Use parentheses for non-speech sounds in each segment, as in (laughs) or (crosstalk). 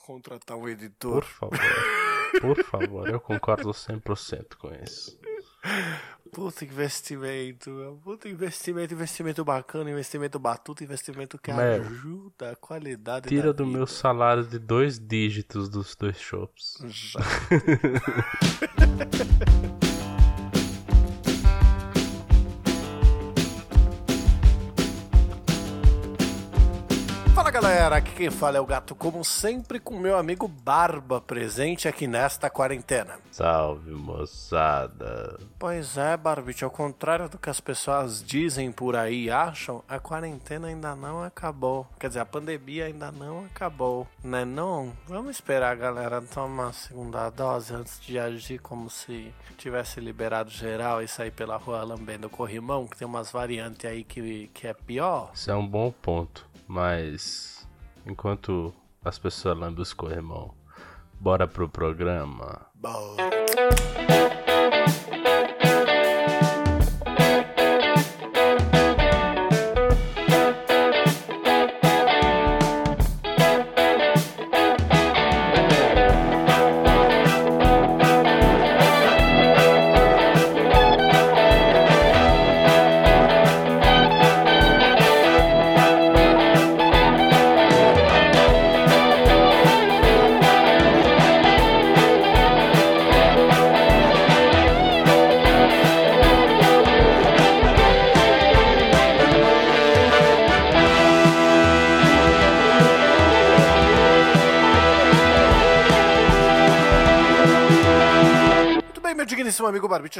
contratar um editor. Por favor. Por favor, eu concordo 100% com isso. Puta investimento, puta investimento, investimento bacana, investimento batuta, investimento que ajuda a qualidade Tira do vida. meu salário de dois dígitos dos dois shops. Já. (laughs) galera, aqui quem fala é o gato, como sempre, com meu amigo Barba presente aqui nesta quarentena. Salve, moçada. Pois é, Barbite, ao contrário do que as pessoas dizem por aí e acham, a quarentena ainda não acabou. Quer dizer, a pandemia ainda não acabou, né não? Vamos esperar a galera tomar a segunda dose antes de agir como se tivesse liberado geral e sair pela rua lambendo corrimão, que tem umas variantes aí que, que é pior. Isso é um bom ponto, mas enquanto as pessoas lambem os corrimão, bora pro programa. Bom.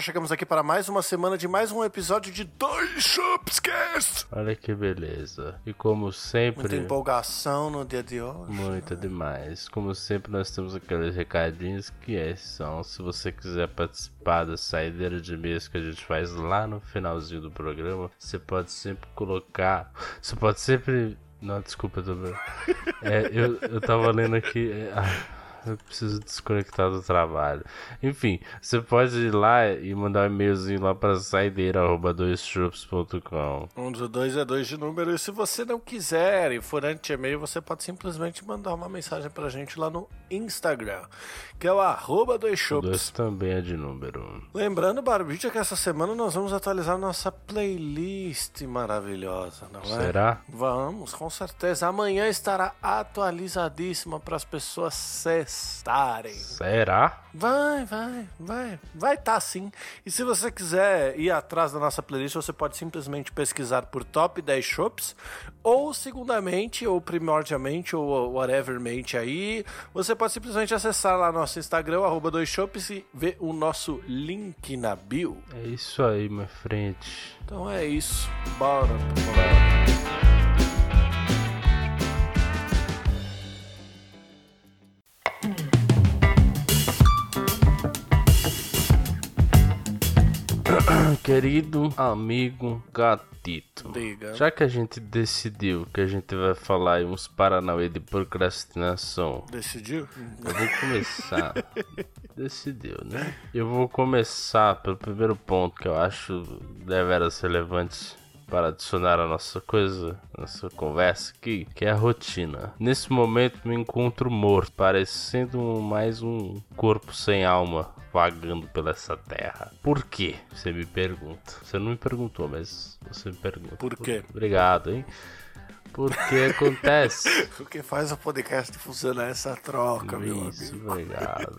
Chegamos aqui para mais uma semana de mais um episódio de Dois Shopscast. Olha que beleza. E como sempre. Muita empolgação no dia de hoje. Muito demais. Como sempre, nós temos aqueles recadinhos que é, são: se você quiser participar da saideira de mês que a gente faz lá no finalzinho do programa, você pode sempre colocar. Você pode sempre. Não, desculpa, eu tô... (laughs) é, eu, eu tava lendo aqui. é, eu preciso desconectar do trabalho. Enfim, você pode ir lá e mandar um e-mailzinho lá para saideira.doischups.com. Um dos dois é dois de número. E se você não quiser e for anti-e-mail, você pode simplesmente mandar uma mensagem pra gente lá no Instagram, que é o arroba dois O shops. dois também é de número. Lembrando, Barbite, que essa semana nós vamos atualizar nossa playlist maravilhosa, não é? Será? Vamos, com certeza. Amanhã estará atualizadíssima para as pessoas cestarem. Será? Vai, vai, vai. Vai tá sim. E se você quiser ir atrás da nossa playlist, você pode simplesmente pesquisar por Top 10 Shops, ou segundamente, ou primordialmente, ou whatevermente aí, você pode simplesmente acessar lá nosso Instagram, arroba 2shops, e ver o nosso link na bio. É isso aí, minha frente. Então é isso. Bora pro (coughs) Querido amigo gatito. Diga. Já que a gente decidiu que a gente vai falar aí uns paranauê de procrastinação, Decidiu? eu vou começar. (laughs) Decidiu, né? Eu vou começar pelo primeiro ponto que eu acho deveras relevante para adicionar a nossa coisa, nossa conversa aqui, que é a rotina. Nesse momento me encontro morto, parecendo mais um corpo sem alma vagando pela essa terra. Por quê? Você me pergunta. Você não me perguntou, mas você me pergunta. Por quê? Obrigado, hein? Porque acontece. (laughs) O que faz o podcast funcionar é essa troca, meu Isso, amigo. obrigado.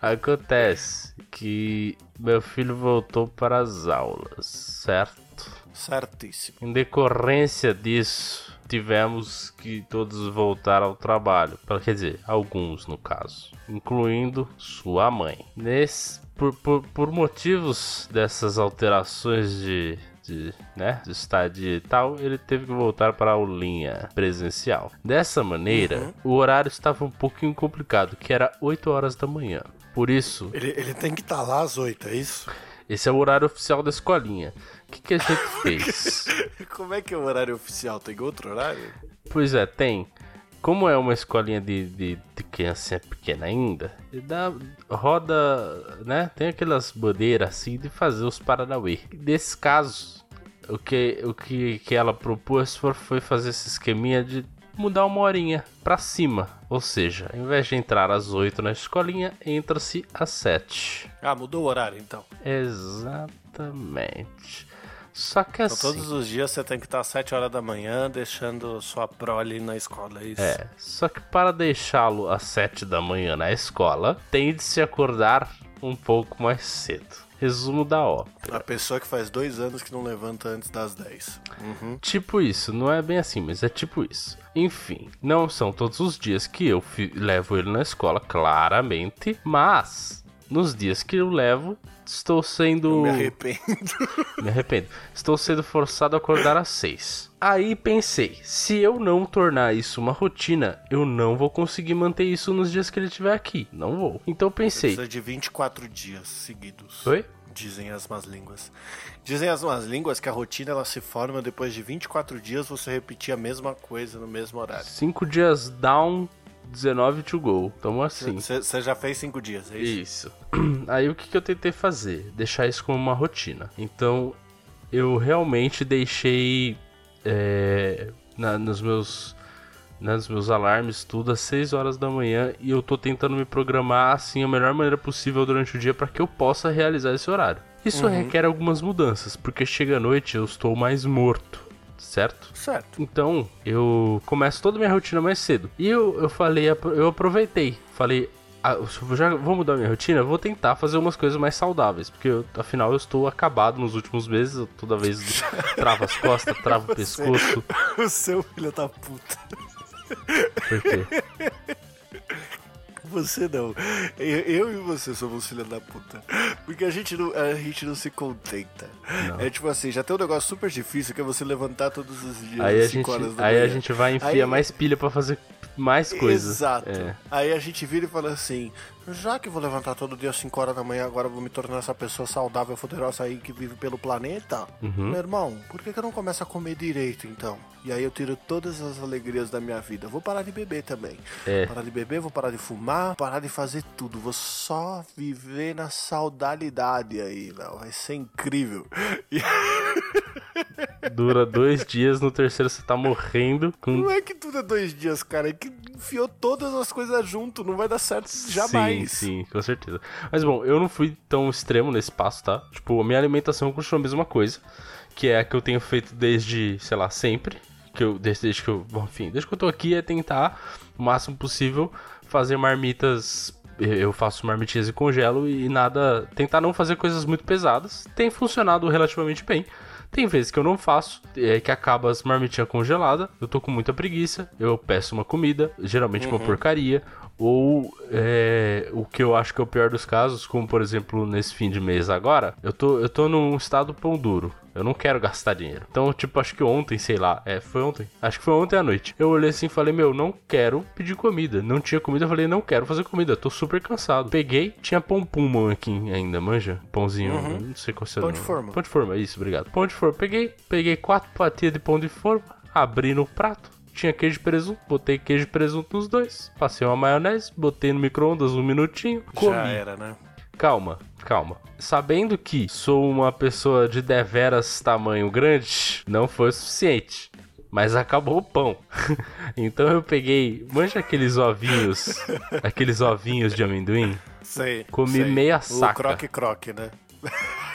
Acontece que meu filho voltou para as aulas, certo? Certíssimo. Em decorrência disso, tivemos que todos voltar ao trabalho. Pra- Quer dizer, alguns no caso, incluindo sua mãe. Nesse, por, por, por motivos dessas alterações de, de, né, de estadia e tal, ele teve que voltar para a aulinha presencial. Dessa maneira, o horário estava um pouquinho complicado, que era 8 horas da manhã. Por isso, Ele, ele tem que estar lá às oito, é isso? esse é o horário oficial da escolinha. O que, que a gente (laughs) fez? Como é que é o horário oficial? Tem outro horário? Pois é, tem. Como é uma escolinha de, de, de criança pequena ainda, dá, roda, né? Tem aquelas bandeiras assim de fazer os Paranauê. Nesse caso, o que, o que, que ela propôs foi, foi fazer esse esqueminha de mudar uma horinha pra cima. Ou seja, ao invés de entrar às 8 na escolinha, entra-se às 7. Ah, mudou o horário então. Exatamente. Só que assim. Então todos os dias você tem que estar às 7 horas da manhã deixando sua prole na escola, é isso? É, só que para deixá-lo às 7 da manhã na escola, tem de se acordar um pouco mais cedo. Resumo da ópera. A pessoa que faz dois anos que não levanta antes das 10. Uhum. Tipo isso, não é bem assim, mas é tipo isso. Enfim, não são todos os dias que eu levo ele na escola, claramente, mas nos dias que eu levo, estou sendo. Eu me arrependo. (laughs) Me arrependo. Estou sendo forçado a acordar às 6. Aí pensei, se eu não tornar isso uma rotina, eu não vou conseguir manter isso nos dias que ele estiver aqui. Não vou. Então pensei. Precisa de 24 dias seguidos. Oi? Dizem as más línguas. Dizem as más línguas que a rotina ela se forma depois de 24 dias você repetir a mesma coisa no mesmo horário. 5 dias down, 19 to go. Tamo assim. Você já fez 5 dias, é isso? Isso. (clears throat) Aí o que, que eu tentei fazer? Deixar isso como uma rotina. Então eu realmente deixei é, na- nos meus né, nos meus alarmes tudo às 6 horas da manhã e eu tô tentando me programar assim a melhor maneira possível durante o dia para que eu possa realizar esse horário. Isso requer algumas mudanças, porque chega à noite eu estou mais morto, certo? Certo. Então, eu começo toda a minha rotina mais cedo. E eu, eu falei, eu aproveitei. Falei, ah, já vou mudar minha rotina, vou tentar fazer umas coisas mais saudáveis. Porque eu, afinal eu estou acabado nos últimos meses. eu Toda vez (laughs) trava as costas, trava o pescoço. (laughs) O seu filho da puta. Por quê? (laughs) Você não. Eu, eu e você somos filha da puta. Porque a gente não, a gente não se contenta. Não. É tipo assim, já tem um negócio super difícil que é você levantar todos os dias Aí às 5 gente, horas da aí manhã. a gente vai e enfia Aí- mais pilha pra fazer mais coisas. Exato. É. Aí a gente vira e fala assim: já que vou levantar todo dia às 5 horas da manhã, agora vou me tornar essa pessoa saudável, poderosa aí que vive pelo planeta. Uhum. Meu irmão, por que, que eu não começo a comer direito então? E aí eu tiro todas as alegrias da minha vida. Vou parar de beber também. É. Parar de beber, vou parar de fumar, parar de fazer tudo. Vou só viver na saudalidade aí, não. Vai ser incrível. (laughs) E Dura dois dias, no terceiro você tá morrendo com não é que é dois dias, cara. É que enfiou todas as coisas junto. Não vai dar certo jamais. Sim, sim, com certeza. Mas bom, eu não fui tão extremo nesse passo, tá? Tipo, a minha alimentação continua a mesma coisa, que é a que eu tenho feito desde, sei lá, sempre. Que eu, desde, desde que eu, bom, enfim, desde que eu tô aqui é tentar o máximo possível fazer marmitas. Eu faço marmitinhas e congelo e nada. Tentar não fazer coisas muito pesadas. Tem funcionado relativamente bem. Tem vezes que eu não faço, é que acaba as marmitinhas congeladas, eu tô com muita preguiça, eu peço uma comida, geralmente uma porcaria, ou é, o que eu acho que é o pior dos casos, como por exemplo nesse fim de mês agora, eu tô, eu tô num estado pão duro. Eu não quero gastar dinheiro. Então, tipo, acho que ontem, sei lá. É, foi ontem. Acho que foi ontem à noite. Eu olhei assim e falei, meu, não quero pedir comida. Não tinha comida. Eu falei, não quero fazer comida. Tô super cansado. Peguei, tinha pão pum aqui ainda, manja? Pãozinho, não sei qual é o Pão de forma. Pão de forma, isso, obrigado. Pão de forma. Peguei, peguei quatro fatias de pão de forma, abri no prato. Tinha queijo e presunto, botei queijo e presunto nos dois. Passei uma maionese, botei no micro-ondas um minutinho, comi. Já era, né? Calma, calma. Sabendo que sou uma pessoa de deveras tamanho grande, não foi o suficiente. Mas acabou o pão. (laughs) então eu peguei, manja aqueles ovinhos, (laughs) aqueles ovinhos de amendoim? Sei. Comi sei. meia O saca. croque-croque, né? (laughs)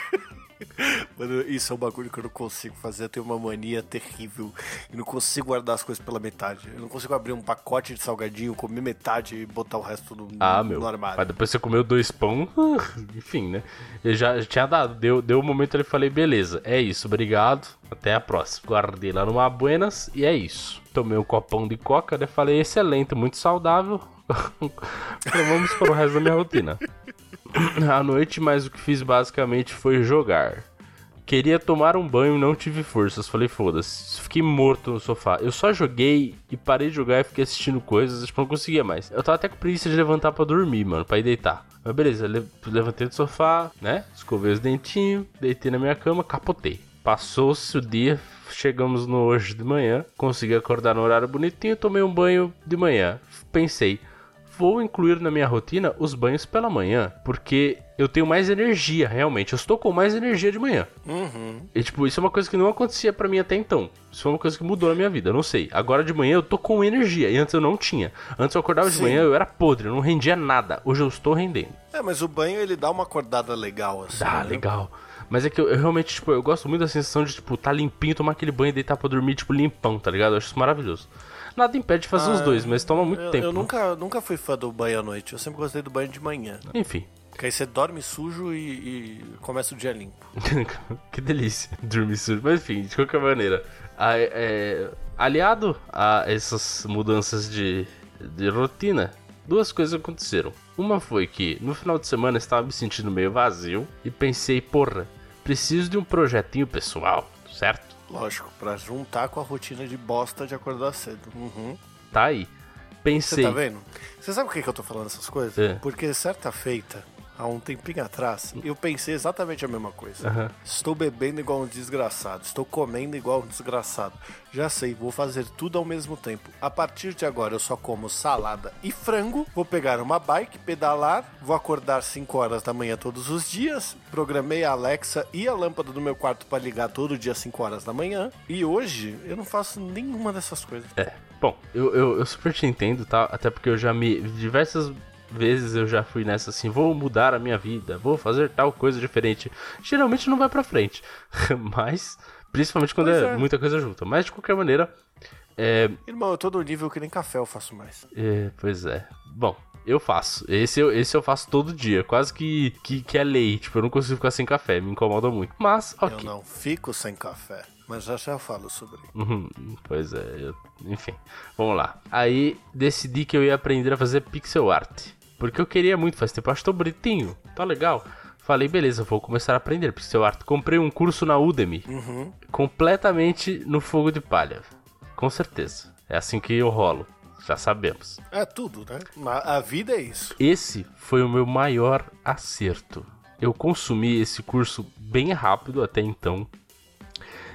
Mano, isso é um bagulho que eu não consigo fazer. Eu tenho uma mania terrível. Eu não consigo guardar as coisas pela metade. Eu não consigo abrir um pacote de salgadinho, comer metade e botar o resto no, Ah, no meu. armário. Mas depois você comeu dois pão, (laughs) enfim, né? Eu já, já tinha dado. Deu, deu um momento ali e falei, beleza, é isso, obrigado. Até a próxima. Guardei lá numa Buenas e é isso. Tomei um copão de coca, né? Falei, excelente, muito saudável. (laughs) Então vamos para o resto da minha rotina. (clears throat) À noite, mas o que fiz basicamente foi jogar. Queria tomar um banho, não tive forças. Falei, foda-se. Fiquei morto no sofá. Eu só joguei e parei de jogar e fiquei assistindo coisas. Tipo, não conseguia mais. Eu tava até com preguiça de levantar pra dormir, mano, pra ir deitar. Mas beleza, le- levantei do sofá, né? Escovei os dentinhos, deitei na minha cama, capotei. Passou-se o dia, chegamos no hoje de manhã. Consegui acordar no horário bonitinho, tomei um banho de manhã. Pensei, vou incluir na minha rotina os banhos pela manhã, porque eu tenho mais energia, realmente. Eu estou com mais energia de manhã. Uhum. E, tipo, isso é uma coisa que não acontecia para mim até então. Isso foi uma coisa que mudou na minha vida, eu não sei. Agora de manhã eu tô com energia, e antes eu não tinha. Antes eu acordava de Sim. manhã, eu era podre, eu não rendia nada. Hoje eu estou rendendo. É, mas o banho ele dá uma acordada legal, assim. Ah, né? legal. Mas é que eu, eu realmente, tipo, eu gosto muito da sensação de, tipo, tá limpinho, tomar aquele banho e deitar pra dormir, tipo, limpão, tá ligado? Eu acho isso maravilhoso. Nada impede de fazer os dois, mas toma muito Ah, Eu, tempo. eu né? nunca, nunca fui fã do banho à noite. Eu sempre gostei do banho de manhã. Enfim. Porque aí você dorme sujo e, e começa o dia limpo. (laughs) que delícia dormir sujo. Mas enfim, de qualquer maneira, a- é, aliado a essas mudanças de, de rotina, duas coisas aconteceram. Uma foi que no final de semana eu estava me sentindo meio vazio e pensei, porra, preciso de um projetinho pessoal, certo? Lógico, pra juntar com a rotina de bosta de acordar cedo. Uhum. Tá aí. Você Pensei. tá vendo? Você sabe por que, que eu tô falando essas coisas? É. Porque certa feita, há um tempinho atrás, eu pensei exatamente a mesma coisa. Aham. Estou bebendo igual um desgraçado, estou comendo igual um desgraçado. Já sei, vou fazer tudo ao mesmo tempo. A partir de agora eu só como salada e frango. Vou pegar uma bike, pedalar, vou acordar 5 horas da manhã todos os dias. Programei a Alexa e a lâmpada do meu quarto para ligar todo dia às 5 horas da manhã. E hoje eu não faço nenhuma dessas coisas. É, bom, eu, eu, eu super te entendo, tá? Até porque eu já me. Diversas vezes eu já fui nessa assim, vou mudar a minha vida, vou fazer tal coisa diferente. Geralmente não vai pra frente. (laughs) Mas, principalmente quando é, é. muita coisa junta. Mas de qualquer maneira, é, Irmão, eu tô no nível que nem café eu faço mais. é, Pois é. Bom. Eu faço. Esse eu, esse eu faço todo dia. Quase que, que, que é lei. Tipo, eu não consigo ficar sem café. Me incomoda muito. Mas, ok. Eu não fico sem café. Mas já já falo sobre. Uhum, pois é, eu- enfim, vamos lá. Aí decidi que eu ia aprender a fazer pixel art. Porque eu queria muito, faz tempo, acho tão bonitinho, tá legal. Falei, beleza, vou começar a aprender pixel art. Comprei um curso na Udemy, Uhum. completamente no fogo de palha. Com certeza, é assim que eu rolo, já sabemos. É tudo, né? A vida é isso. Esse foi o meu maior acerto. Eu consumi esse curso bem rápido até então.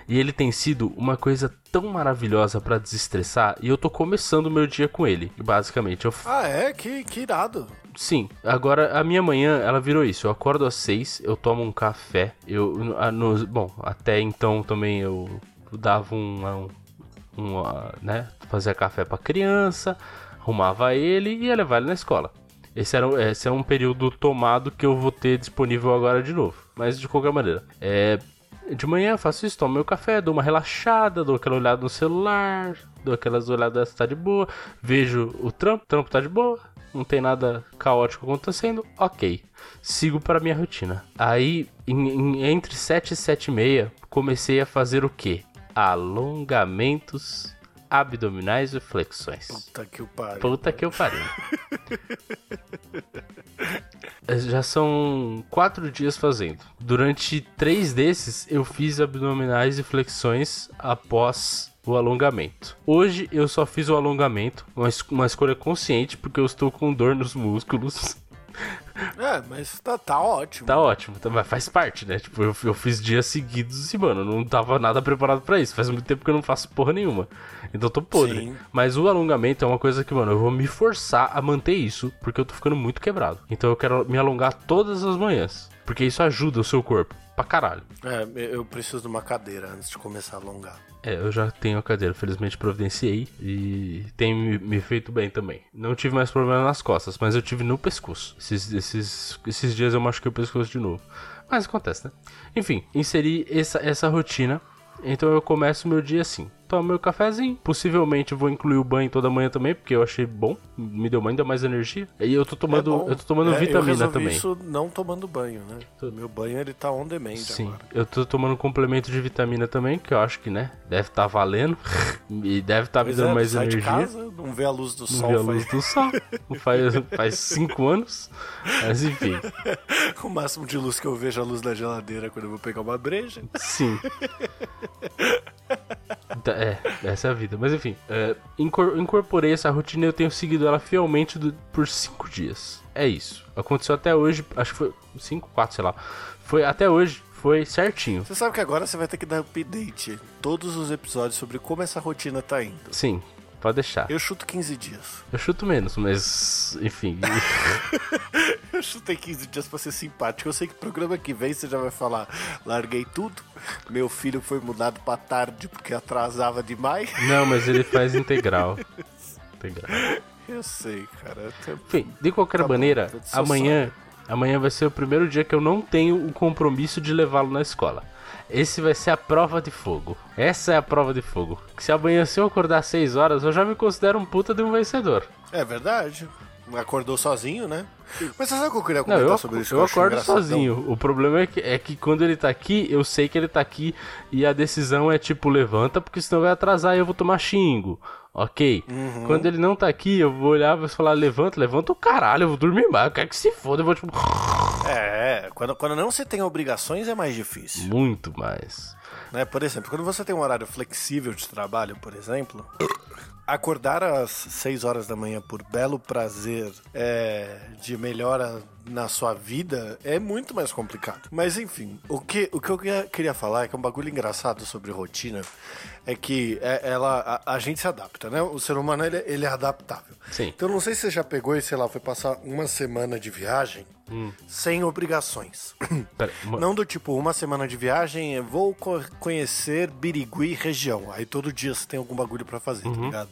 E ele tem sido uma coisa tão maravilhosa pra desestressar. E eu tô começando o meu dia com ele. Basicamente, eu. Ah, é? Que, que irado. Sim, agora a minha manhã ela virou isso. Eu acordo às seis, eu tomo um café. Eu. no- bom, até então também eu dava um. um, um, né? Fazia café pra criança, arrumava ele e ia levar ele na escola. Esse, era, esse é um período tomado que eu vou ter disponível agora de novo. Mas de qualquer maneira. É, de manhã eu faço isso, tomo meu café, dou uma relaxada, dou aquela olhada no celular, dou aquelas olhadas se tá de boa, vejo o trampo, o trampo tá de boa, não tem nada caótico acontecendo, ok. Sigo para minha rotina. Aí, em- em- entre 7 e 7 e meia, comecei a fazer o quê? Alongamentos abdominais e flexões. Puta que o pariu. Puta que eu pariu. Já são quatro dias fazendo. Durante três desses, eu fiz abdominais e flexões após o alongamento. Hoje eu só fiz o alongamento, uma, uma escolha consciente, porque eu estou com dor nos músculos. É, mas tá, tá ótimo. Tá ótimo, tá- mas faz parte, né? Tipo, eu, eu fiz dias seguidos e, mano, eu não tava nada preparado pra isso. Faz muito tempo que eu não faço porra nenhuma. Então eu tô podre. Sim. Mas o alongamento é uma coisa que, mano, eu vou me forçar a manter isso, porque eu tô ficando muito quebrado. Então eu quero me alongar todas as manhãs. Porque isso ajuda o seu corpo pra caralho. É, eu preciso de uma cadeira antes de começar a alongar. É, eu já tenho a cadeira, felizmente providenciei e tem me, me feito bem também. Não tive mais problema nas costas, mas eu tive no pescoço. Esses, esses, esses dias eu machuquei o pescoço de novo. Mas acontece, né? Enfim, inseri essa, essa rotina. Então eu começo o meu dia assim. Tomo meu cafezinho. Possivelmente eu vou incluir o banho toda manhã também, porque eu achei bom. Me deu ainda mais energia. E eu tô tomando, É eu tô tomando É, eu vitamina resolvi também. isso não tomando banho, né? Meu banho ele tá on demand Sim, agora. eu tô tomando um complemento de vitamina também, que eu acho que, né, deve estar valendo. (laughs) e deve estar me Pois dando é, mais sai energia. de casa, não vê a luz do Não sol vi a faz luz do sol. faz, (laughs) faz cinco anos. Mas enfim, (laughs) o máximo de luz que eu vejo é a luz da geladeira quando eu vou pegar uma breja. sim. Então, É, essa é a vida. Mas enfim, é, incor- incorporei essa rotina e eu tenho seguido ela fielmente do- por cinco dias. É isso. Aconteceu até hoje, acho que foi cinco, quatro, sei lá. Foi até hoje, foi certinho. Você sabe que agora você vai ter que dar update todos os episódios sobre como essa rotina tá indo. Sim, Pode deixar. Eu chuto 15 dias. Eu chuto menos, mas enfim. (laughs) eu chutei 15 dias pra ser simpático. Eu sei que programa que vem você já vai falar: larguei tudo. Meu filho foi mudado pra tarde porque atrasava demais. Não, mas ele faz (laughs) integral. integral. Eu sei, cara. Tô... Enfim, de qualquer tá maneira, bom, amanhã, amanhã vai ser o primeiro dia que eu não tenho o compromisso de levá-lo na escola. Esse vai ser a prova de fogo. Essa é a prova de fogo. Que se amanhã se eu acordar 6 horas, eu já me considero um puta de um vencedor. É verdade. Acordou sozinho, né? Mas você sabe o que eu queria comentar Não, eu, sobre isso? Eu, eu acordo sozinho. O problema é que, é que quando ele tá aqui, eu sei que ele tá aqui e a decisão é tipo, levanta, porque senão vai atrasar e eu vou tomar xingo. Ok? Uhum. Quando ele não tá aqui, eu vou olhar e falar, levanta, levanta o caralho, eu vou dormir mais, eu quero que se foda, eu vou tipo. É, quando, quando não você tem obrigações é mais difícil. Muito mais. Né? Por exemplo, quando você tem um horário flexível de trabalho, por exemplo, acordar às 6 horas da manhã por belo prazer é, de melhora na sua vida é muito mais complicado. Mas enfim, o que, o que eu queria falar é que é um bagulho engraçado sobre rotina é que é, ela, a, a, gente se adapta, né? O ser humano ele, ele é adaptável. Sim. Então não sei se você já pegou e, sei lá, foi passar uma semana de viagem hum. sem obrigações. (coughs) Pera. Não do tipo, uma semana de viagem, vou co conhecer Birigui região. Aí todo dia você tem algum bagulho para fazer, tá uhum. tá ligado?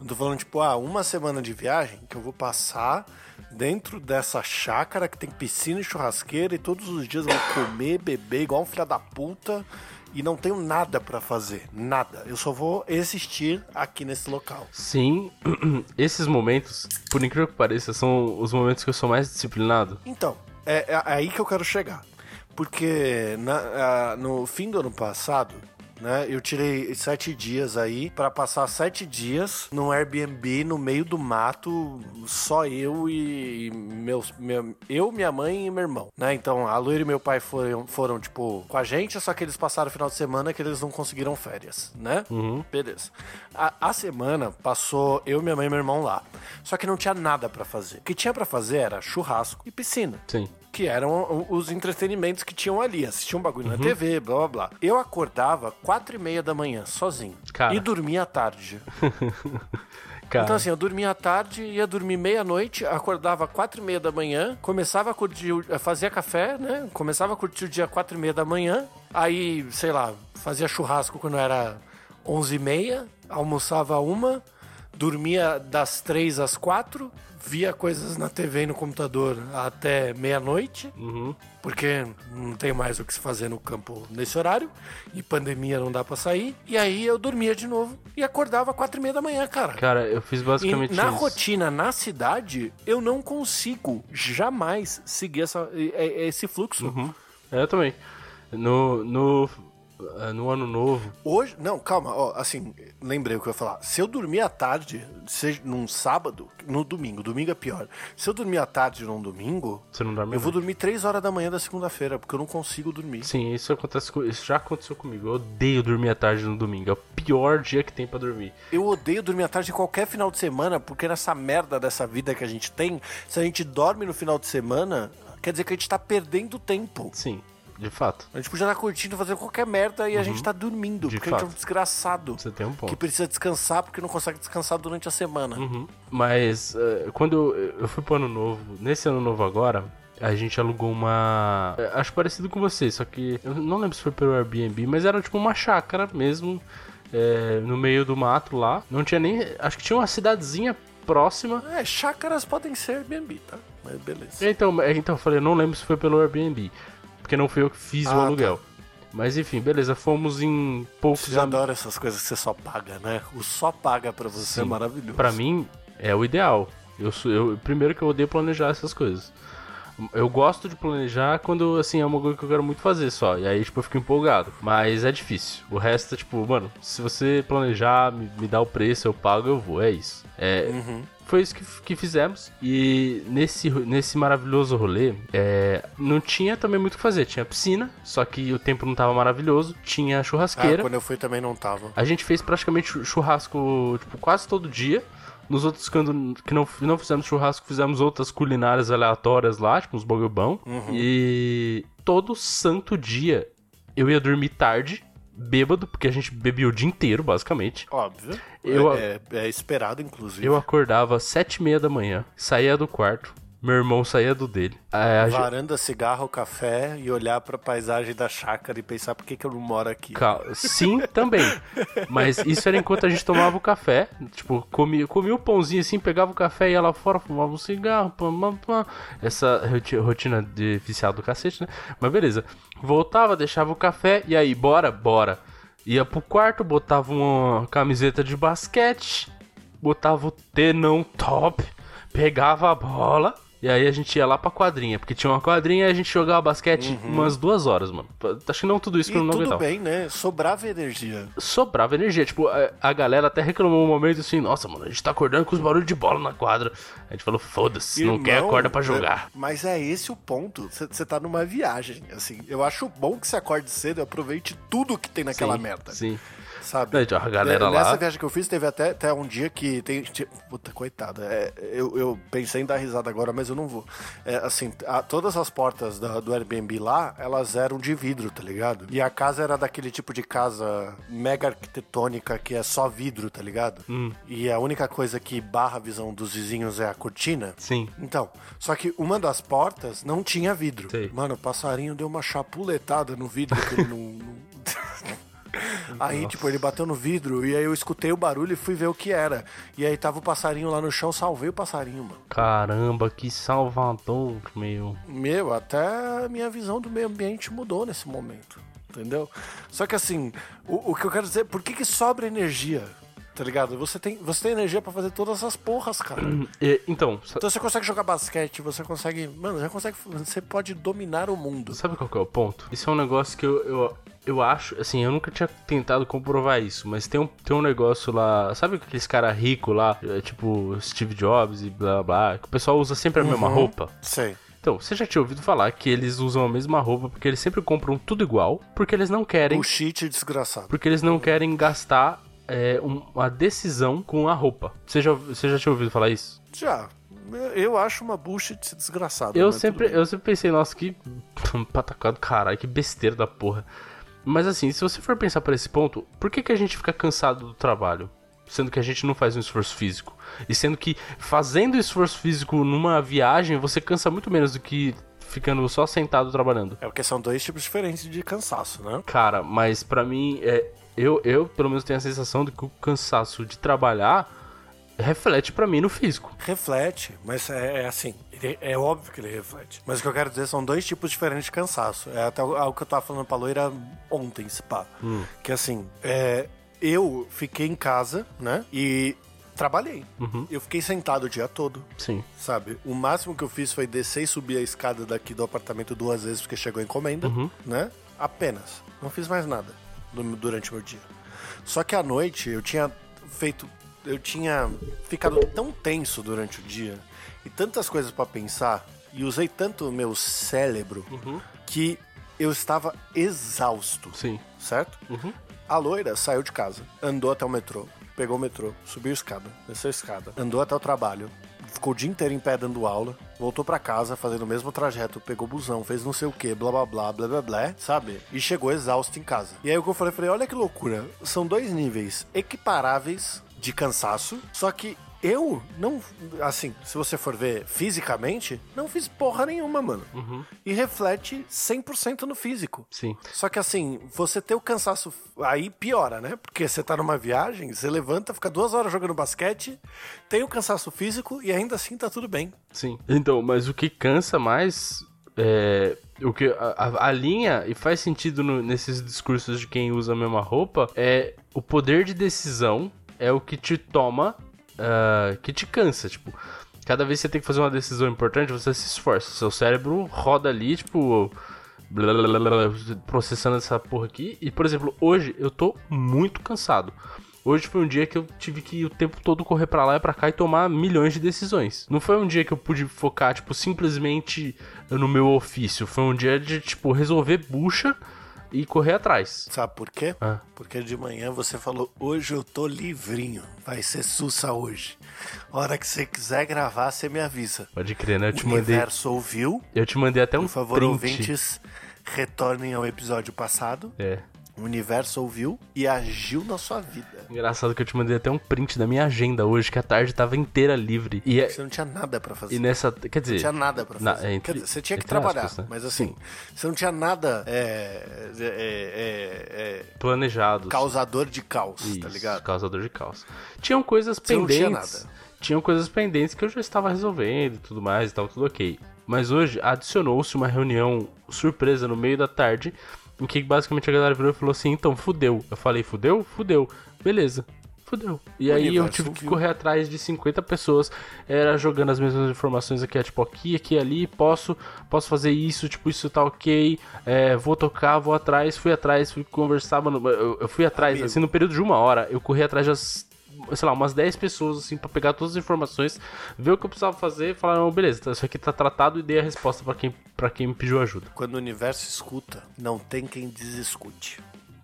Eu tô falando, tipo, ah, uma semana de viagem que eu vou passar dentro dessa chácara que tem piscina e churrasqueira e todos os dias eu vou comer, beber igual um filho da puta e não tenho nada para fazer, nada. Eu só vou existir aqui nesse local. Sim, (clears throat) esses momentos, por incrível que pareça, são os momentos que eu sou mais disciplinado. Então, é, é aí que eu quero chegar. Porque na, no fim do ano passado, né? Eu tirei sete dias aí para passar sete dias num Airbnb no meio do mato, só eu e meus, meu, eu, minha mãe e meu irmão, né? Então a Loira e meu pai foram, foram tipo com a gente, só que eles passaram o final de semana que eles não conseguiram férias, né? Uhum. Beleza. A, a, semana passou eu, minha mãe e meu irmão lá, só que não tinha nada para fazer. O que tinha para fazer era churrasco e piscina. Sim que eram os entretenimentos que tinham ali. Assistia um bagulho uhum. na TV, blá blá blá. Eu acordava quatro e meia da manhã, sozinho. Cara. E dormia à tarde. (laughs) Então, assim, eu dormia à tarde, ia dormir meia-noite, acordava quatro e meia da manhã, começava a curtir, fazia café, né? Começava a curtir o dia quatro e meia da manhã, aí, sei lá, fazia churrasco quando era onze e meia, almoçava uma, dormia das três às quatro, via coisas na TV e no computador até meia-noite, uhum. porque não tem mais o que se fazer no campo nesse horário, e pandemia não dá para sair. E aí eu dormia de novo e acordava quatro e meia da manhã, cara. Cara, eu fiz basicamente e na isso. rotina, na cidade, eu não consigo jamais seguir essa, esse fluxo. Uhum. É, eu também. No, no no ano novo. Hoje, não, calma, ó, assim, lembrei o que eu ia falar. Se eu dormir à tarde, seja num sábado, no domingo, domingo é pior. Se eu dormir à tarde num domingo, Você não dorme eu vou dormir 3 horas da manhã da segunda-feira, porque eu não consigo dormir. Sim, isso acontece isso já aconteceu comigo. Eu odeio dormir à tarde no domingo. É o pior dia que tem para dormir. Eu odeio dormir à tarde qualquer final de semana, porque nessa merda dessa vida que a gente tem, se a gente dorme no final de semana, quer dizer que a gente tá perdendo tempo. Sim. De fato. A gente podia estar curtindo, fazendo qualquer merda e uhum. a gente tá dormindo. De porque fato. a gente é um desgraçado. Você tem um ponto. Que precisa descansar porque não consegue descansar durante a semana. Uhum. Mas uh, quando eu fui pro ano novo, nesse ano novo agora, a gente alugou uma. Eh, acho parecido com você, só que eu não lembro se foi pelo Airbnb, mas era tipo uma chácara mesmo, é, no meio do mato lá. Não tinha nem. Acho que tinha uma cidadezinha próxima. É, chácaras podem ser Airbnb, tá? Mas beleza. Então, então eu falei, não lembro se foi pelo Airbnb porque não fui eu que fiz ah, o tá. aluguel. Tá. Mas enfim, beleza, fomos em poucos Você adora essas coisas que você só paga, né? O só paga para você é Sim. é maravilhoso. Para mim é o ideal. Eu, sou, eu primeiro que eu odeio planejar essas coisas. Eu gosto de planejar quando, assim, é uma coisa que eu quero muito fazer só. E aí, tipo, eu fico empolgado. Mas é difícil. O resto é, tipo, mano, se você planejar, me, me dá o preço, eu pago, eu vou. É isso. É, uhum foi isso que, que fizemos. E nesse, nesse maravilhoso rolê, é, não tinha também muito o que fazer. Tinha piscina, só que o tempo não tava maravilhoso. Tinha churrasqueira. Ah, quando eu fui também não tava. A gente fez praticamente churrasco, tipo, quase todo dia. Nos outros quando que não, não fizemos churrasco, fizemos outras culinárias aleatórias lá, tipo uns bogobão. Uhum. E todo santo dia eu ia dormir tarde bêbado, porque a gente bebia o dia inteiro, basicamente. Óbvio. Eu- é, é- é esperado, inclusive. Eu acordava às sete e meia da manhã, saía do quarto, meu irmão saía do dele. Aí a gente- Varanda, cigarro, café e olhar pra paisagem da chácara e pensar por que, que eu não moro aqui. Ca- Sim, também. Mas isso era enquanto a gente tomava o café. Tipo, comia, comia o pãozinho assim, pegava o café, ia lá fora, fumava um cigarro. Pam, pam, pam. Essa roti- rotina de viciado do cacete, né? Mas beleza. Voltava, deixava o café e aí, bora, bora. Ia pro quarto, botava uma camiseta de basquete, botava o tenão top, pegava a bola. E aí a gente ia lá pra quadrinha, porque tinha uma quadrinha e a gente jogava basquete umas duas horas, mano. Acho que não tudo isso que eu não tudo aguentava bem, né? Sobrava energia. sobrava energia. Tipo, a, a galera até reclamou um momento assim, nossa, mano, a gente tá acordando com os barulhos de bola na quadra. A gente falou, foda-se, não quer, acorda pra é- jogar. mas é esse o ponto. Você tá numa viagem, assim. Eu acho bom que você acorde cedo e aproveite tudo que tem naquela Sim, merda. Sim. Sabe? Então, a galera Nessa lá- viagem que eu fiz, teve até, até um dia que tem. ti- Puta, coitada. é, eu, eu pensei em dar risada agora, mas eu não vou. É, assim, a- todas as portas da- do Airbnb lá, elas eram de vidro, tá ligado? E a casa era daquele tipo de casa mega arquitetônica que é só vidro, tá ligado? Hum. E a única coisa que barra a visão dos vizinhos é a cortina. Sim. Então, só que uma das portas não tinha vidro. Sei. Mano, o passarinho deu uma chapuletada no vidro que ele não. não- (laughs) Aí, tipo, ele bateu no vidro e aí eu escutei o barulho e fui ver o que era. E aí tava o passarinho lá no chão, salvei o passarinho, mano. Caramba, que salvador, meu. Meu, até a minha visão do meio ambiente mudou nesse momento. Entendeu? Só que assim, o, o que eu quero dizer, por que, que sobra energia? Tá ligado? Você tem, você tem energia pra fazer todas essas porras, cara. E, então, sa- Então você consegue jogar basquete, você consegue. Mano, já consegue. Você pode dominar o mundo. sabe qual que é o ponto? Isso é um negócio que eu, eu, eu acho, assim, eu nunca tinha tentado comprovar isso, mas tem um, tem um negócio lá, sabe aqueles cara rico lá, é, tipo Steve Jobs e blá blá, que o pessoal usa sempre a mesma roupa? Sei. Então, você já tinha ouvido falar que eles usam a mesma roupa porque eles sempre compram tudo igual, porque eles não querem O cheat desgraçado. porque eles não querem gastar é, um- uma decisão com a roupa. Você já, você já tinha ouvido falar isso? Já. Eu acho uma bullshit desgraçada. Eu sempre, eu sempre pensei, nossa, que (laughs) patacado, caralho, que besteira da porra. Mas assim, se você for pensar por esse ponto, por que, que a gente fica cansado do trabalho? Sendo que a gente não faz um esforço físico. E sendo que fazendo esforço físico numa viagem, você cansa muito menos do que ficando só sentado trabalhando. É porque são dois tipos diferentes de cansaço, né? Cara, mas pra mim, é, eu, eu pelo menos tenho a sensação de que o cansaço de trabalhar reflete pra mim no físico. Reflete, mas é, é assim, ele- é óbvio que ele reflete. Mas o que eu quero dizer são dois tipos diferentes de cansaço. É até algo que eu tava falando pra loira ontem, se pá. Que assim, é, eu fiquei em casa, né? E trabalhei. Eu fiquei sentado o dia todo. Sim. Sabe? O máximo que eu fiz foi descer e subir a escada daqui do apartamento duas vezes porque chegou a encomenda, né? Apenas. Não fiz mais nada durante o meu dia. Só que à noite eu tinha feito. Eu tinha ficado tão tenso durante o dia e tantas coisas pra pensar e usei tanto o meu cérebro que eu estava exausto Sim. certo? A loira saiu de casa, andou até o metrô, pegou o metrô, subiu a escada, desceu a escada, andou até o trabalho, ficou o dia inteiro em pé dando aula, voltou pra casa fazendo o mesmo trajeto, pegou busão, fez não sei o que, blá blá blá, blá blá blá, sabe? E chegou exausto em casa. E aí o que eu falei, falei, olha que loucura, são dois níveis equiparáveis de cansaço, só que eu não, assim, se você for ver fisicamente, não fiz porra nenhuma, mano. E reflete 100% no físico. Sim. Só que assim, você ter o cansaço aí piora, né? Porque você tá numa viagem, você levanta, fica duas horas jogando basquete, tem o cansaço físico e ainda assim tá tudo bem. Sim. Então, mas o que cansa mais é. O que a, a- a linha, e faz sentido no- nesses discursos de quem usa a mesma roupa, é o poder de decisão é o que te toma, ah, que te cansa. Tipo, cada vez que você tem que fazer uma decisão importante, você se esforça. Seu cérebro roda ali, tipo. blá, blá, blá, processando essa porra aqui. E, por exemplo, hoje eu tô muito cansado. Hoje foi um dia que eu tive que o tempo todo correr pra lá e pra cá e tomar milhões de decisões. Não foi um dia que eu pude focar, tipo, simplesmente no meu ofício. Foi um dia de, tipo, resolver bucha e correr atrás. Sabe por quê? Ah. Porque de manhã você falou, hoje eu tô livrinho, vai ser sussa hoje. Hora que você quiser gravar, você me avisa. Pode crer, né? Eu te o mandei. universo ouviu, Eu te mandei até um por favor, print. ouvintes, retornem ao episódio passado. É. O universo ouviu e agiu na sua vida. Engraçado que eu te mandei até um print da minha agenda hoje, que a tarde tava inteira livre. E, é- Você não tinha nada pra fazer. e nessa. Quer dizer. Não tinha nada pra na- fazer. entre- Quer dizer, você tinha que entre trabalhar, aspas, né? mas assim, você não tinha nada é, é, é, é, Planejados. causador de caos, Isso, tá ligado? Causador de caos. Tinham coisas Você não pendentes. tinha nada. Tinham coisas pendentes que eu já estava resolvendo e tudo mais e tal, tudo ok. Mas hoje adicionou-se uma reunião surpresa no meio da tarde, em que basicamente a galera virou e falou assim: então, fudeu. Eu falei: fudeu? Fudeu. Beleza. Fudeu. E aí eu universo tive que correr atrás de 50 pessoas, era jogando as mesmas informações aqui, tipo, aqui, aqui, ali, posso, posso fazer isso, tipo, isso tá ok, é, vou tocar, vou atrás, fui atrás, fui conversar, mano, eu, eu fui atrás, Amigo. assim, no período de uma hora, eu corri atrás das, sei lá, umas 10 pessoas, assim, pra pegar todas as informações, ver o que eu precisava fazer, falar, não, beleza, tá, isso aqui tá tratado e dei a resposta pra quem, pra quem me pediu ajuda. Quando o universo escuta, não tem quem desescute.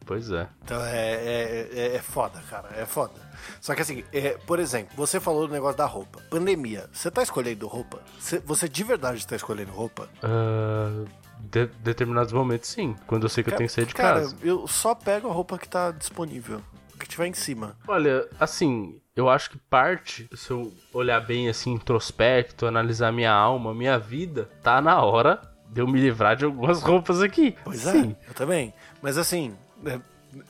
Pois é. Então é, é, é, é foda, cara, é foda. Só que assim, é, por exemplo, você falou do negócio da roupa. Pandemia, você tá escolhendo roupa? Você, você de verdade tá escolhendo roupa? Ah, de- determinados momentos, sim, quando eu sei que eu tenho que sair de cara, casa. eu só pego a roupa que tá disponível. Que tiver em cima. Olha, assim, eu acho que parte, se eu olhar bem assim, introspecto, analisar minha alma, minha vida, tá na hora de eu me livrar de algumas (laughs) roupas aqui. Pois Sim. é, eu também. Mas assim, é, é,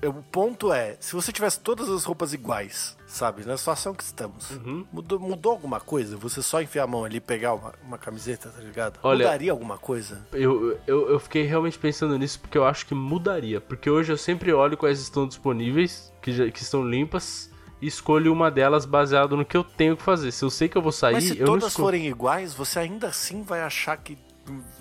o ponto é, se você tivesse todas as roupas iguais, sabe, na situação que estamos, Uhum. mudou, mudou alguma coisa? Você só enfiar a mão ali e pegar uma, uma camiseta, tá ligado? Olha- Mudaria alguma coisa? Eu, eu, eu fiquei realmente pensando nisso porque eu acho que mudaria. Porque hoje eu sempre olho quais estão disponíveis, que, já, que estão limpas, e escolho uma delas baseado no que eu tenho que fazer. Se eu sei que eu vou sair, Mas se eu todas forem iguais, você ainda assim vai achar que.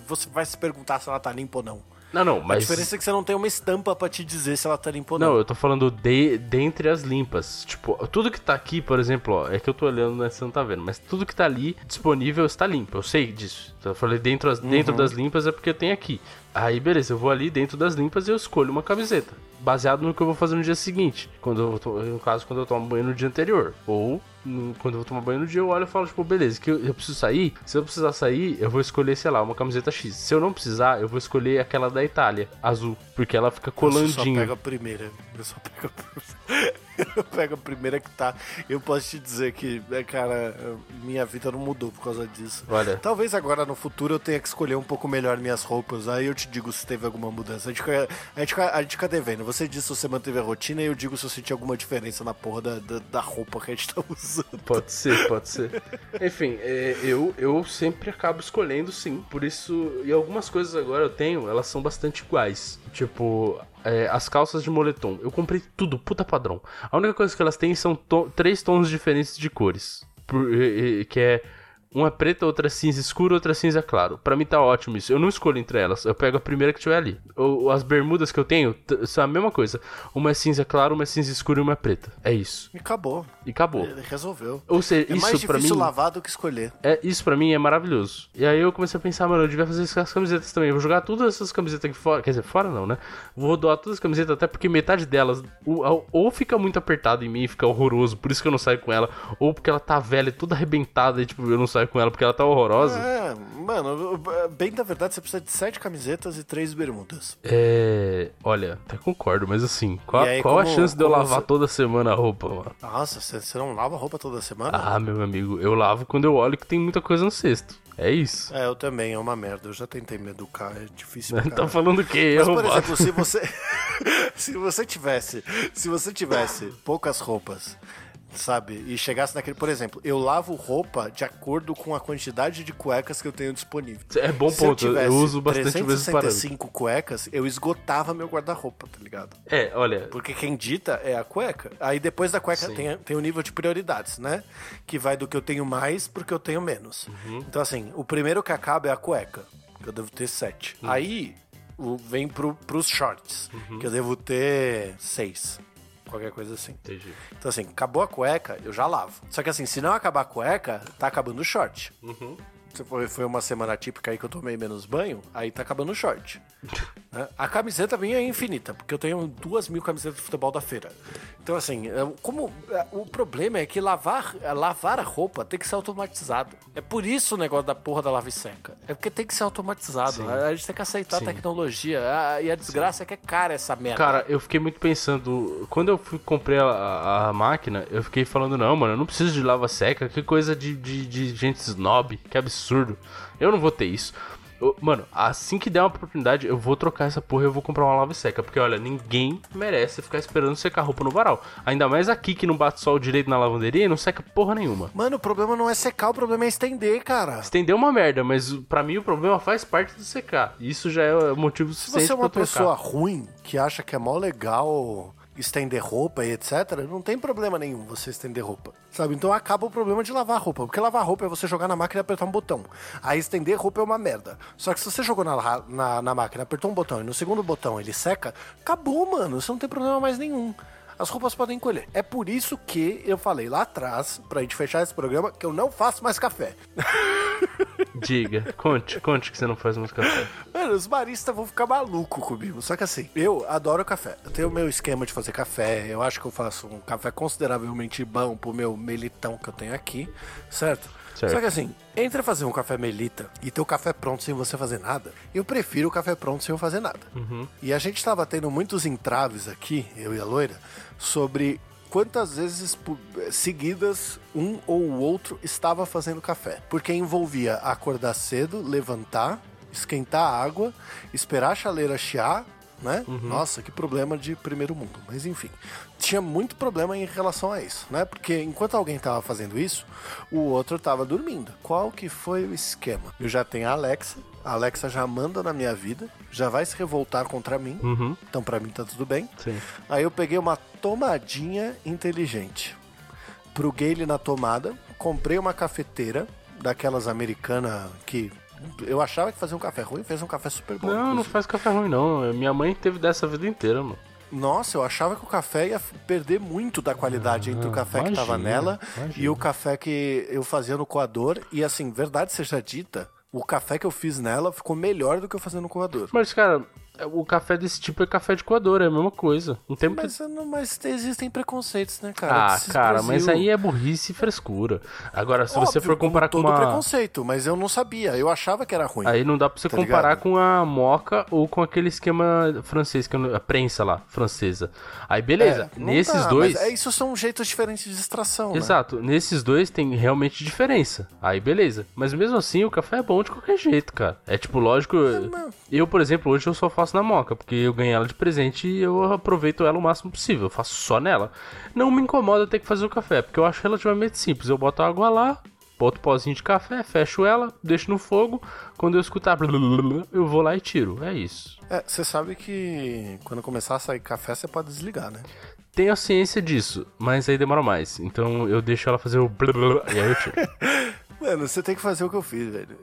Você vai se perguntar se ela tá limpa ou não. Não, não, A mas. diferença é que você não tem uma estampa pra te dizer se ela tá limpa ou não. Não, eu tô falando de dentre as limpas. Tipo, tudo que tá aqui, por exemplo, ó, é que eu tô olhando, né, você não tá vendo, mas tudo que tá ali disponível está limpo. Eu sei disso. Então, eu falei dentro, as- dentro Uhum. das limpas é porque tem aqui. Aí, beleza, eu vou ali dentro das limpas e eu escolho uma camiseta. Baseado no que eu vou fazer no dia seguinte. Quando eu to- no caso, quando eu tomo banho no dia anterior. Ou no- quando eu vou tomar banho no dia, eu olho e falo, tipo, beleza, que eu, eu preciso sair. Se eu precisar sair, eu vou escolher, sei lá, uma camiseta X. Se eu não precisar, eu vou escolher aquela da Itália, azul. Porque ela fica Eu só pego a primeira. Eu só pego a... (laughs) eu pego a primeira que tá. Eu posso te dizer que, é, cara, minha vida não mudou por causa disso. Olha. Talvez agora no futuro eu tenha que escolher um pouco melhor minhas roupas. Aí eu te digo se teve alguma mudança. A gente, fica- a gente, fica- a gente fica devendo. Você disse se você manteve a rotina e eu digo se eu senti alguma diferença na porra da, da, da roupa que a gente tá (laughs) usando. Pode ser, pode ser. Enfim, é, eu, eu sempre acabo escolhendo sim. Por isso, e algumas coisas agora eu tenho, elas são bastante iguais. Tipo, é, as calças de moletom. Eu comprei tudo, puta padrão. A única coisa que elas têm são to- três tons diferentes de cores. Por- que é. Uma preta, outra cinza escuro, outra cinza claro. Pra mim tá ótimo isso. Eu não escolho entre elas. Eu pego a primeira que tiver ali. Ou, as bermudas que eu tenho são a mesma coisa. Uma é cinza claro, uma é cinza escura e uma é preta. É isso. E acabou. E acabou. Ele resolveu. Ou seja, É mais isso pra mim. difícil lavar do que escolher. É, isso pra mim é maravilhoso. E aí eu comecei a pensar, mano, eu devia fazer isso com as camisetas também. Eu vou jogar todas essas camisetas aqui fora. Quer dizer, fora não, né? Vou doar todas as camisetas, até porque metade delas ou, fica muito apertada em mim, fica horroroso, por isso que eu não saio com ela. Ou porque ela tá velha, toda arrebentada e, tipo, eu não saio com ela porque ela tá horrorosa. É, mano, bem da verdade, você precisa de sete camisetas e três bermudas. É. Olha, até concordo, mas assim, qual, aí, qual a como- chance de eu lavar você- toda semana a roupa, mano? Nossa, você, não lava roupa toda semana? Ah, meu amigo, eu lavo quando eu olho que tem muita coisa no cesto. É isso. É, eu também, é uma merda. Eu já tentei me educar, é difícil. (laughs) Tá falando o quê? Mas, Eu, por exemplo, se você. (laughs) (laughs) se você tivesse. Se você tivesse poucas roupas, sabe? E chegasse naquele. Por exemplo, eu lavo roupa de acordo com a quantidade de cuecas que eu tenho disponível. É bom Se eu ponto, eu, tivesse uso bastante vezes parâmetro. 365 cuecas, eu esgotava meu guarda-roupa, tá ligado? É, olha, Porque quem dita é a cueca. Aí depois da cueca Sim. tem, tem o nível de prioridades, né? Que vai do que eu tenho mais pro que eu tenho menos. Uhum. Então, assim, o primeiro que acaba é a cueca, que eu devo ter sete. Uhum. Aí vem pro, pros shorts, que eu devo ter seis. Qualquer coisa assim. Entendi. Então, assim, acabou a cueca, eu já lavo. Só que, assim, se não acabar a cueca, tá acabando o short. Uhum. Se foi, foi uma semana típica aí que eu tomei menos banho, aí tá acabando o short. (laughs) Né? A camiseta minha é infinita, porque eu tenho duas mil camisetas de futebol da feira. Então, assim, é, como é, o problema é que lavar, lavar a roupa tem que ser automatizado. É por isso o negócio da porra da lava e seca. É porque tem que ser automatizado. Sim. A gente tem que aceitar Sim. a tecnologia. E a desgraça Sim. é que é cara essa merda. Cara, eu fiquei muito pensando. Quando eu fui, comprei a, a, máquina, eu fiquei falando, não, mano, eu não preciso de lava seca. Que coisa de, de, de gente snob. Que absurdo. Eu não vou ter isso. Mano, assim que der uma oportunidade, eu vou trocar essa porra e eu vou comprar uma lava seca. Porque, olha, ninguém merece ficar esperando secar roupa no varal. Ainda mais aqui que não bate sol direito na lavanderia e não seca porra nenhuma. Mano, o problema não é secar, o problema é estender, cara. Estender é uma merda, mas para mim o problema faz parte de secar. Isso já é motivo suficiente Se você é uma pessoa ruim que acha que é mó legal estender roupa e etc., não tem problema nenhum você estender roupa. Sabe? Então acaba o problema de lavar roupa. Porque lavar roupa é você jogar na máquina e apertar um botão. Aí estender roupa é uma merda. Só que se você jogou na, na, na máquina, apertou um botão e no segundo botão ele seca, acabou, mano. Você não tem problema mais nenhum as roupas podem encolher. É por isso que eu falei lá atrás, pra gente fechar esse programa, que eu não faço mais café. (laughs) Diga, conte, conte que você não faz mais café. Mano, os baristas vão ficar malucos comigo. Só que assim, eu adoro café. Eu tenho o meu esquema de fazer café. Eu acho que eu faço um café consideravelmente bom pro meu melitão que eu tenho aqui, certo? Certo. Só que assim, entre fazer um café melita e ter o café pronto sem você fazer nada, eu prefiro o café pronto sem eu fazer nada. Uhum. E a gente estava tendo muitos entraves aqui, eu e a loira, sobre quantas vezes seguidas um ou o outro estava fazendo café. Porque envolvia acordar cedo, levantar, esquentar a água, esperar a chaleira chiar, né? Uhum. Nossa, que problema de primeiro mundo. Mas enfim, tinha muito problema em relação a isso, né? Porque enquanto alguém estava fazendo isso, o outro estava dormindo. Qual que foi o esquema? Eu já tenho a Alexa, a Alexa já manda na minha vida, já vai se revoltar contra mim. Uhum. Então para mim tá tudo bem. Sim. Aí eu peguei uma tomadinha inteligente. Pluguei ele na tomada, comprei uma cafeteira daquelas americanas que eu achava que fazia um café ruim, fez um café super bom. Não, inclusive. não faz café ruim não. Minha mãe teve dessa vida inteira, mano. Nossa, eu achava que o café ia perder muito da qualidade entre o ah, café imagina, que tava nela imagina. e o café que eu fazia no coador. E assim, verdade seja dita, o café que eu fiz nela ficou melhor do que eu fazia no coador. Mas, cara, o café desse tipo é café de coador, é a mesma coisa. Não tem mas, que... não, mas existem preconceitos, né, cara? Ah, cara, Brasil... mas aí é burrice e frescura. Agora, se Óbvio, você for comparar com uma... preconceito, mas eu não sabia. Eu achava que era ruim. Aí não dá pra você tá comparar ligado? com a moca ou com aquele esquema francês, que é a prensa lá, francesa. Aí, beleza. É, Nesses dá, dois... É, isso são jeitos diferentes de extração, né? Exato. Né? Nesses dois tem realmente diferença. Aí, beleza. Mas mesmo assim, o café é bom de qualquer jeito, cara. É tipo, lógico... É, eu, por exemplo, hoje eu só faço na moca, porque eu ganhei ela de presente e eu aproveito ela o máximo possível. Eu faço só nela. Não me incomoda ter que fazer o café, porque eu acho relativamente simples. Eu boto a água lá, boto pozinho de café, fecho ela, deixo no fogo. Quando eu escutar, eu vou lá e tiro. É isso. É, você sabe que quando começar a sair café, você pode desligar, né? Tenho a ciência disso, mas aí demora mais. Então eu deixo ela fazer o e aí eu tiro. (laughs) Mano, você tem que fazer o que eu fiz, velho.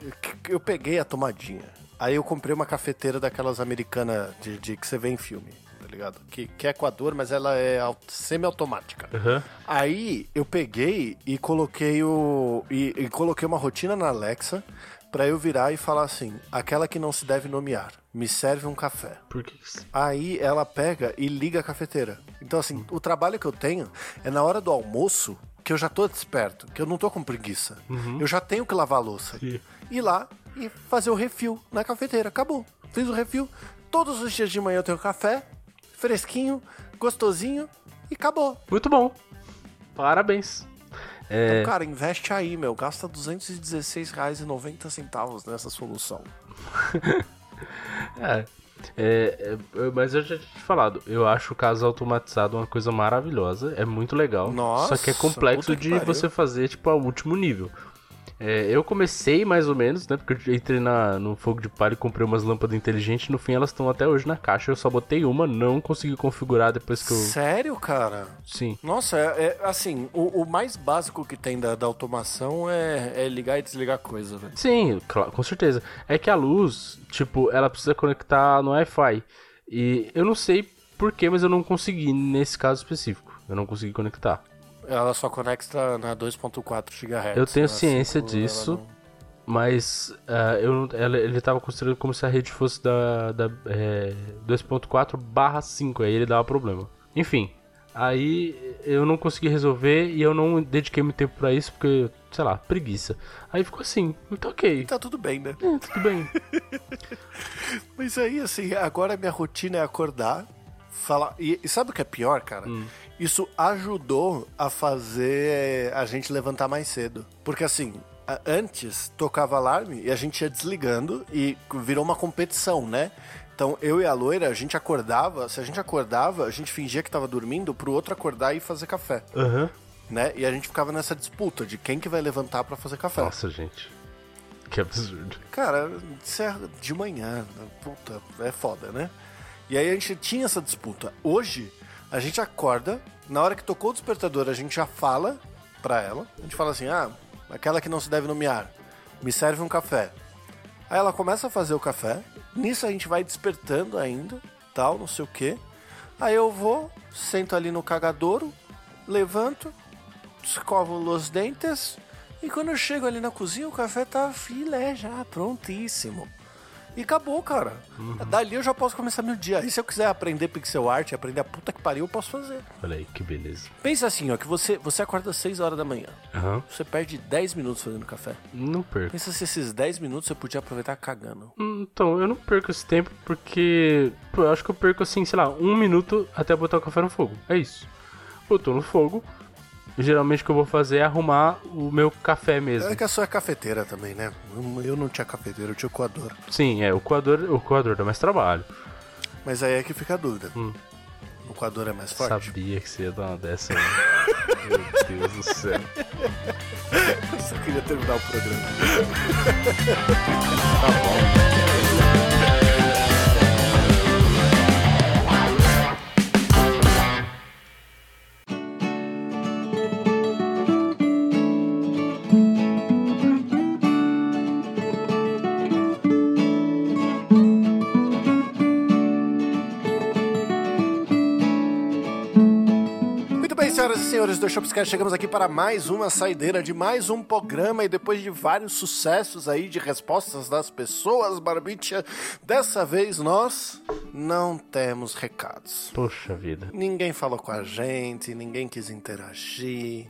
Eu peguei a tomadinha. Aí eu comprei uma cafeteira daquelas americanas de, de, que você vê em filme, tá ligado? Que, que é Equador, mas ela é semi-automática. Uhum. Aí eu peguei e coloquei o. E, e coloquei uma rotina na Alexa para eu virar e falar assim: aquela que não se deve nomear, me serve um café. Por que Aí ela pega e liga a cafeteira. Então, assim, o trabalho que eu tenho é na hora do almoço que eu já tô desperto, que eu não tô com preguiça. Uhum. Eu já tenho que lavar a louça. Sim. Ir lá e fazer o refil na cafeteira. Acabou. Fiz o refil. Todos os dias de manhã eu tenho café, fresquinho, gostosinho e acabou. Muito bom. Parabéns. É... Então, cara, investe aí, meu. Gasta R$ 216,90 nessa solução. (laughs) é, é, é, mas eu já tinha te falado, eu acho o caso automatizado uma coisa maravilhosa, é muito legal. Nossa, só que é complexo de você fazer, tipo, ao último nível. É, eu comecei mais ou menos, né? Porque eu entrei na, no fogo de palha e comprei umas lâmpadas inteligentes. No fim, elas estão até hoje na caixa. Eu só botei uma, não consegui configurar depois que eu. Sério, cara? Sim. Nossa, é, é assim, o, o, mais básico que tem da, da automação é, é, ligar e desligar coisa, velho. Sim, claro, com certeza. É que a luz, tipo, ela precisa conectar no Wi-Fi. E eu não sei porquê, mas eu não consegui nesse caso específico. Eu não consegui conectar. Ela só conecta na 2.4 GHz. Eu tenho ciência 5, disso. Mas uh, eu, ela, ele estava construindo como se a rede fosse da, da é, 2.4 barra 5, aí ele dava problema. Enfim, aí eu não consegui resolver e eu não dediquei muito tempo para isso porque, sei lá, preguiça. Aí ficou assim, então ok. Tá tudo bem, né? É, tudo bem. (laughs) Mas aí, assim, agora minha rotina é acordar, falar. E, e sabe o que é pior, cara? Hum. Isso ajudou a fazer a gente levantar mais cedo. Porque assim, antes tocava alarme e a gente ia desligando e virou uma competição, né? Então eu e a loira, a gente acordava, se a gente acordava, a gente fingia que tava dormindo pro outro acordar e fazer café. Uhum. Né? E a gente ficava nessa disputa de quem que vai levantar para fazer café. Nossa, gente. Que absurdo. Cara, isso é de manhã. Puta, é foda, né? E aí a gente tinha essa disputa. Hoje, a gente acorda, na hora que tocou o despertador, a gente já fala pra ela. A gente fala assim: ah, aquela que não se deve nomear, me serve um café. Aí ela começa a fazer o café, nisso a gente vai despertando ainda, tal, não sei o que. Aí eu vou, sento ali no cagadouro, levanto, escovo os dentes e quando eu chego ali na cozinha o café tá filé já, prontíssimo. E acabou, cara. Uhum. Dali eu já posso começar meu dia. E se eu quiser aprender pixel art, aprender a puta que pariu, eu posso fazer. Olha aí, que beleza. Pensa assim, ó, que você, você acorda às 6 horas da manhã. Uhum. Você perde 10 minutos fazendo café. Não perco. Pensa se esses 10 minutos você podia aproveitar cagando. Então, eu não perco esse tempo porque. Pô, eu acho que eu perco assim, sei lá, um minuto até botar o café no fogo. É isso. Botou no fogo, geralmente o que eu vou fazer é arrumar o meu café mesmo. É que a sua é cafeteira também, né? Eu não tinha cafeteira, eu tinha o coador. Sim, é, o coador, o coador dá mais trabalho. Mas aí é que fica a dúvida. Hum. O coador é mais forte? Sabia que você ia dar uma dessa. Né? (laughs) meu Deus do céu. (laughs) Eu só queria terminar o programa. tá bom. Do Shopscast, chegamos aqui para mais uma saideira de mais um programa e depois de vários sucessos aí de respostas das pessoas, Barbicha, dessa vez nós não temos recados. Poxa vida. Ninguém falou com a gente, ninguém quis interagir.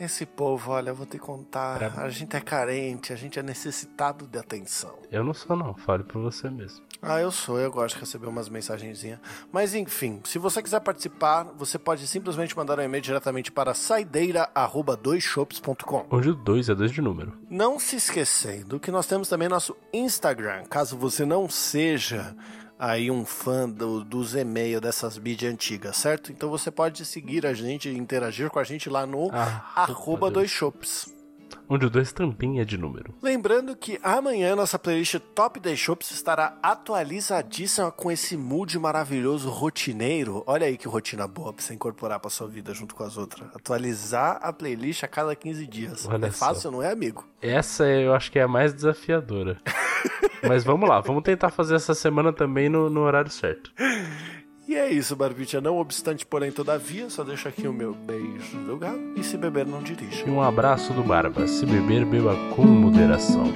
Esse povo, olha, eu vou te contar, a gente é carente, a gente é necessitado de atenção. Eu não sou não, fale por você mesmo. Ah, eu sou, eu gosto de receber umas mensagenzinhas. Mas enfim, se você quiser participar, você pode simplesmente mandar um e-mail diretamente para saideira@doisshops.com. Onde o 2 é 2 de número. Não se esquecendo que nós temos também nosso Instagram, caso você não seja aí um fã do, dos e-mails dessas mídias antigas, certo? Então você pode seguir a gente, interagir com a gente lá no ah, arroba dois shops. Onde o 2 também é de número. Lembrando que amanhã nossa playlist Top 10 Shops estará atualizadíssima com esse mood maravilhoso rotineiro. Olha aí que rotina boa pra você incorporar pra sua vida junto com as outras. Atualizar a playlist a cada 15 dias. Olha é fácil, só. não é, amigo? Essa eu acho que é a mais desafiadora. (laughs) Mas vamos lá, vamos tentar fazer essa semana também no, no horário certo. (laughs) E é isso, Barbicha. Não obstante, porém, todavia, só deixo aqui o meu beijo do gato e se beber, não dirija. E um abraço do Barba. Se beber, beba com moderação.